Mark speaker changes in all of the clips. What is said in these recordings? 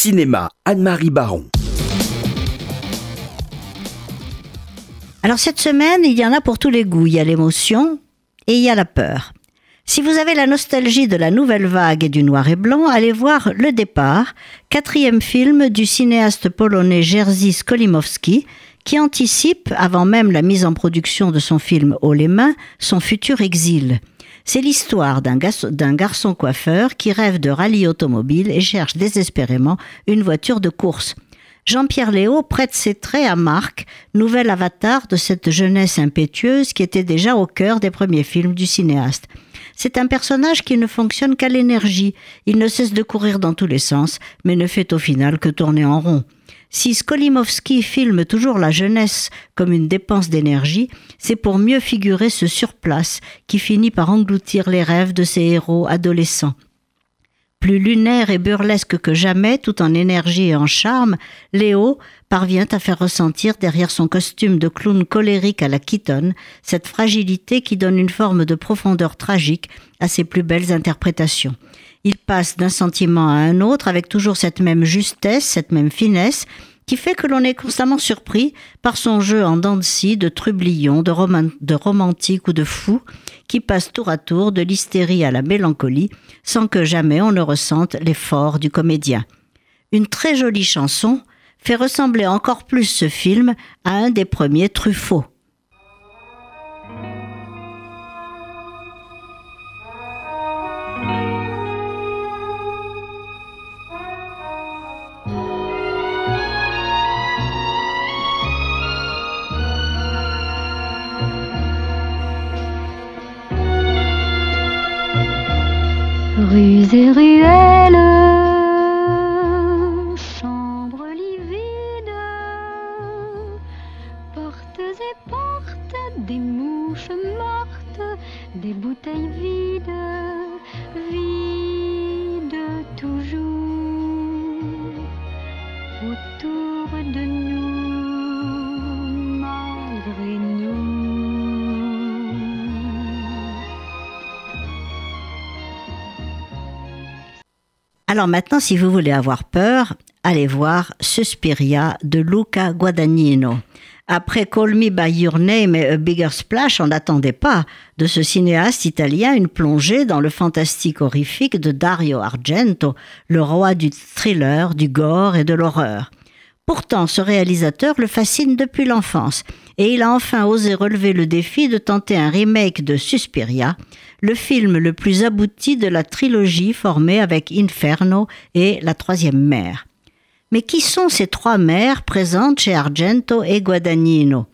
Speaker 1: Cinéma, Anne-Marie Baron.
Speaker 2: Alors cette semaine, il y en a pour tous les goûts. Il y a l'émotion et il y a la peur. Si vous avez la nostalgie de la nouvelle vague et du noir et blanc, allez voir Le Départ, quatrième film du cinéaste polonais Jerzy Skolimowski, qui anticipe, avant même la mise en production de son film Haut les mains, son futur exil. C'est l'histoire d'un garçon coiffeur qui rêve de rallye automobile et cherche désespérément une voiture de course. Jean-Pierre Léo prête ses traits à Marc, nouvel avatar de cette jeunesse impétueuse qui était déjà au cœur des premiers films du cinéaste. C'est un personnage qui ne fonctionne qu'à l'énergie. Il ne cesse de courir dans tous les sens, mais ne fait au final que tourner en rond. Si Skolimowski filme toujours la jeunesse comme une dépense d'énergie, c'est pour mieux figurer ce surplace qui finit par engloutir les rêves de ses héros adolescents. Plus lunaire et burlesque que jamais, tout en énergie et en charme, Léo parvient à faire ressentir derrière son costume de clown colérique à la Keaton cette fragilité qui donne une forme de profondeur tragique à ses plus belles interprétations. Il passe d'un sentiment à un autre avec toujours cette même justesse, cette même finesse, qui fait que l'on est constamment surpris par son jeu en dents de de trublion, de, de romantique ou de fou, qui passe tour à tour de l'hystérie à la mélancolie, sans que jamais on ne ressente l'effort du comédien. Une très jolie chanson fait ressembler encore plus ce film à un des premiers Truffaut.
Speaker 3: Rues et ruelles, chambres livides, portes et portes, des mouches mortes, des bouteilles vides, vides toujours. Autour de nous,
Speaker 2: Alors maintenant, si vous voulez avoir peur, allez voir Suspiria de Luca Guadagnino. Après Call Me By Your Name et A Bigger Splash, on n'attendait pas de ce cinéaste italien une plongée dans le fantastique horrifique de Dario Argento, le roi du thriller, du gore et de l'horreur. Pourtant, ce réalisateur le fascine depuis l'enfance, et il a enfin osé relever le défi de tenter un remake de Suspiria, le film le plus abouti de la trilogie formée avec Inferno et La Troisième Mère. Mais qui sont ces trois mères présentes chez Argento et Guadagnino?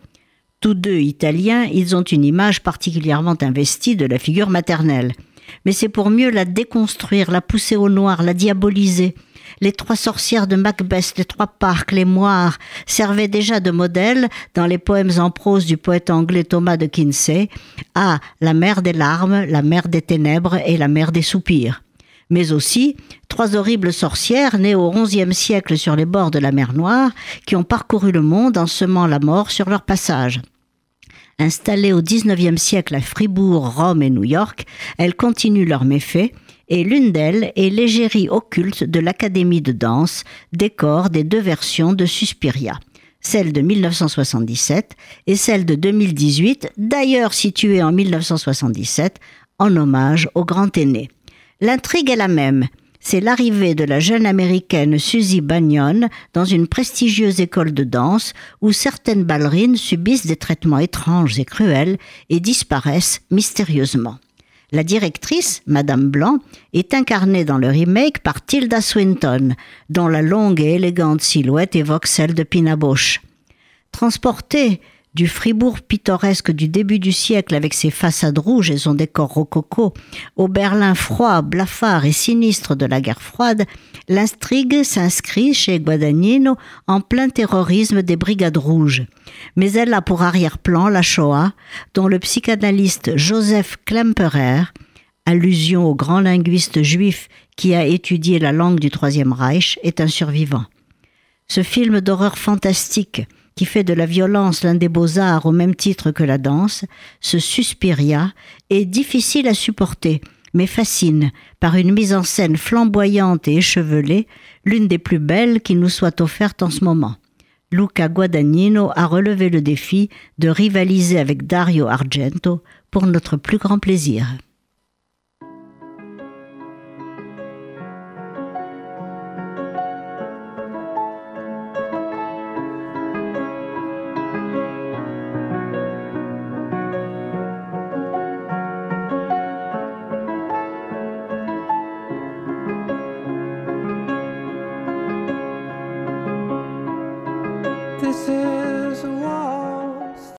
Speaker 2: Tous deux italiens, ils ont une image particulièrement investie de la figure maternelle. Mais c'est pour mieux la déconstruire, la pousser au noir, la diaboliser. Les trois sorcières de Macbeth, les trois parcs, les moires, servaient déjà de modèle dans les poèmes en prose du poète anglais Thomas de Kinsey à la mer des larmes, la mer des ténèbres et la mer des soupirs. Mais aussi trois horribles sorcières nées au XIe siècle sur les bords de la mer Noire qui ont parcouru le monde en semant la mort sur leur passage. Installées au XIXe siècle à Fribourg, Rome et New York, elles continuent leurs méfaits et l'une d'elles est l'égérie occulte de l'Académie de danse, décor des deux versions de Suspiria, celle de 1977 et celle de 2018, d'ailleurs située en 1977, en hommage au grand aîné. L'intrigue est la même. C'est l'arrivée de la jeune américaine Suzy Bagnon dans une prestigieuse école de danse où certaines ballerines subissent des traitements étranges et cruels et disparaissent mystérieusement. La directrice, Madame Blanc, est incarnée dans le remake par Tilda Swinton, dont la longue et élégante silhouette évoque celle de Pina Bausch. Transportée du Fribourg pittoresque du début du siècle avec ses façades rouges et son décor rococo, au Berlin froid, blafard et sinistre de la guerre froide, l'intrigue s'inscrit chez Guadagnino en plein terrorisme des brigades rouges. Mais elle a pour arrière-plan la Shoah, dont le psychanalyste Joseph Klemperer, allusion au grand linguiste juif qui a étudié la langue du Troisième Reich, est un survivant. Ce film d'horreur fantastique, qui fait de la violence l'un des beaux-arts au même titre que la danse, ce Suspiria, est difficile à supporter, mais fascine par une mise en scène flamboyante et échevelée, l'une des plus belles qui nous soit offerte en ce moment. Luca Guadagnino a relevé le défi de rivaliser avec Dario Argento pour notre plus grand plaisir.